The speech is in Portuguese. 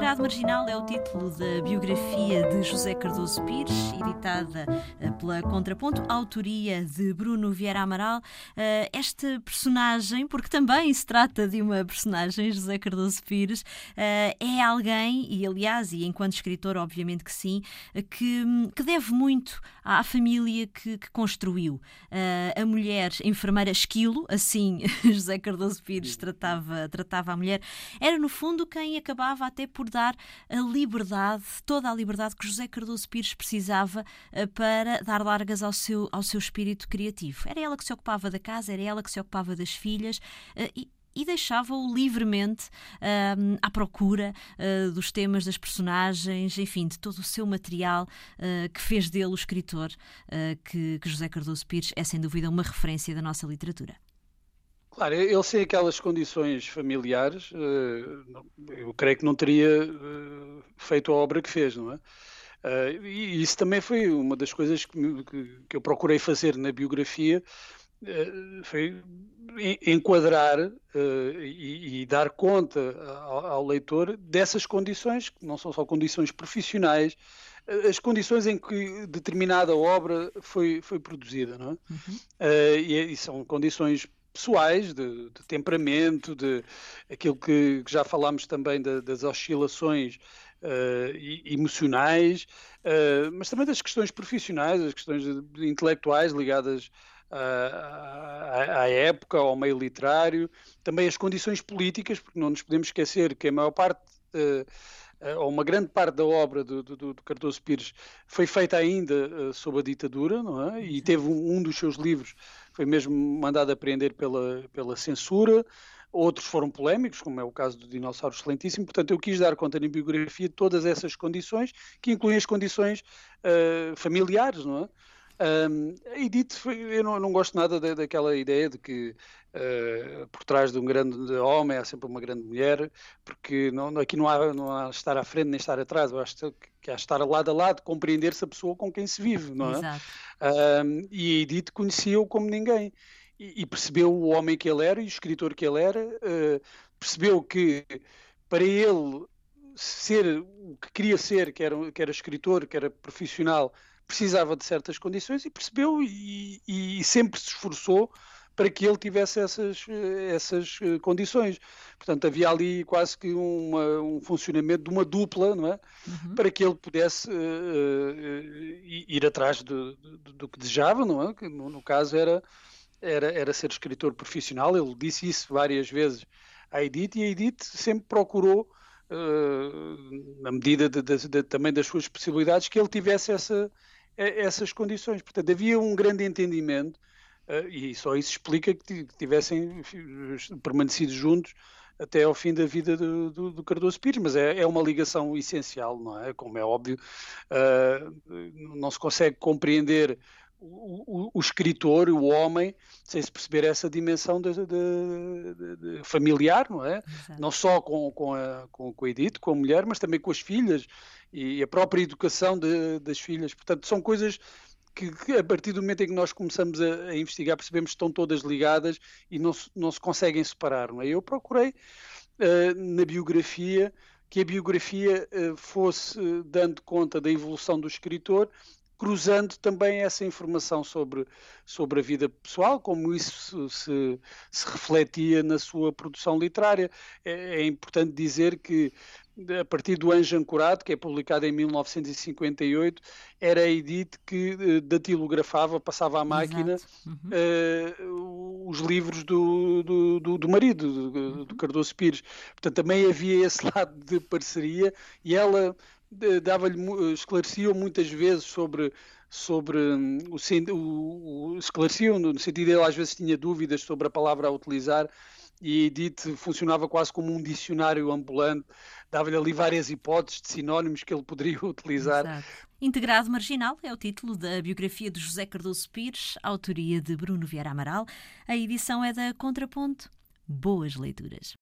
Integrado Marginal é o título da biografia de José Cardoso Pires, editada eh, pela Contraponto, autoria de Bruno Vieira Amaral. Eh, esta personagem, porque também se trata de uma personagem, José Cardoso Pires, eh, é alguém, e aliás, e enquanto escritor, obviamente que sim, que, que deve muito à família que, que construiu. A mulher enfermeira Esquilo, assim José Cardoso Pires tratava, tratava a mulher, era no fundo quem acabava até por dar a liberdade, toda a liberdade que José Cardoso Pires precisava eh, para dar largas ao seu, ao seu espírito criativo. Era ela que se ocupava da casa, era ela que se ocupava das filhas eh, e, e deixava-o livremente uh, à procura uh, dos temas, das personagens, enfim, de todo o seu material uh, que fez dele o escritor que, que José Cardoso Pires é, sem dúvida, uma referência da nossa literatura. Claro, ele sem aquelas condições familiares, eh, eu creio que não teria eh, feito a obra que fez, não é? Eh, e isso também foi uma das coisas que, que eu procurei fazer na biografia, foi enquadrar e, dar conta ao, leitor dessas condições, que não são só condições profissionais, as condições em que determinada obra foi, foi produzida, não é? Uhum. e, e são condições pessoais, de, de, temperamento, de aquilo que, que já falámos também das oscilações uh, emocionais, uh, mas também das questões profissionais, das questões intelectuais ligadas à, à, época, ao meio literário, também as condições políticas, porque não nos podemos esquecer que a maior parte. Uh, ou uma grande parte da obra do, do, do Cardoso Pires foi feita ainda sob a ditadura, não é? E teve um, um, dos seus livros foi mesmo mandado a prender pela, pela censura. Outros foram polémicos, como é o caso do Dinossauro Excelentíssimo. Portanto, eu quis dar conta na biografia de todas essas condições, que incluem as condições uh, familiares, não é? Um, e dito, eu não, não gosto nada de, daquela ideia de que uh, por trás de um grande homem há sempre uma grande mulher, porque não, aqui não há, não há estar à frente nem estar atrás, eu acho que há estar lado a lado, compreender-se a pessoa com quem se vive, não é? Exato. Um, e Edith conhecia-o como ninguém e, e, percebeu o homem que ele era e o escritor que ele era, uh, percebeu que para ele ser o que queria ser, que era, que era escritor, que era profissional, precisava de certas condições e percebeu e, e sempre se esforçou para que ele tivesse essas, essas eh, condições. Portanto, havia ali quase que uma, um funcionamento de uma dupla, não é? Uhum. Para que ele pudesse uh, uh, ir atrás do, do, do, que desejava, não é? Que no, no, caso era, era, era ser escritor profissional. Ele disse isso várias vezes à Edith e a Edith sempre procurou Uh, na medida de, de, de, também das suas possibilidades, que ele tivesse essa, essas condições. Portanto, havia um grande entendimento uh, e só isso explica que tivessem permanecido juntos até ao fim da vida do, do, do Cardoso Pires, mas é, é, uma ligação essencial, não é? Como é óbvio, uh, não se consegue compreender o, o, o, escritor, o homem, sem se perceber essa dimensão de, de, de, familiar, não é? Exato. Não só com, com, a, com, com a Edith, com a mulher, mas também com as filhas e a própria educação das filhas. Portanto, são coisas que, que, a partir do momento em que nós começamos a, a, investigar percebemos que estão todas ligadas e não se, não se conseguem separar. Não é? Eu procurei uh, na biografia que a biografia uh, fosse uh, dando conta da evolução do escritor cruzando também essa informação sobre, sobre a vida pessoal, como isso se, se refletia na sua produção literária. É, é importante dizer que a partir do Anjo Ancorado, que é publicado em 1958, era a Edith que uh, datilografava, passava à máquina uhum. uh, os livros do, do, do, do marido, do, uhum. do, Cardoso Pires. Portanto, também havia esse lado de parceria e ela dava-lhe, esclarecia muitas vezes sobre sobre hum, o, o, o esclareciam no sentido ele às vezes tinha dúvidas sobre a palavra a utilizar e Edith funcionava quase como um dicionário ambulante, dava-lhe ali várias hipóteses de sinónimos que ele poderia utilizar. Exato. Integrado Marginal é o título da biografia de José Cardoso Pires, autoria de Bruno Vieira Amaral. A edição é da Contraponto. Boas leituras.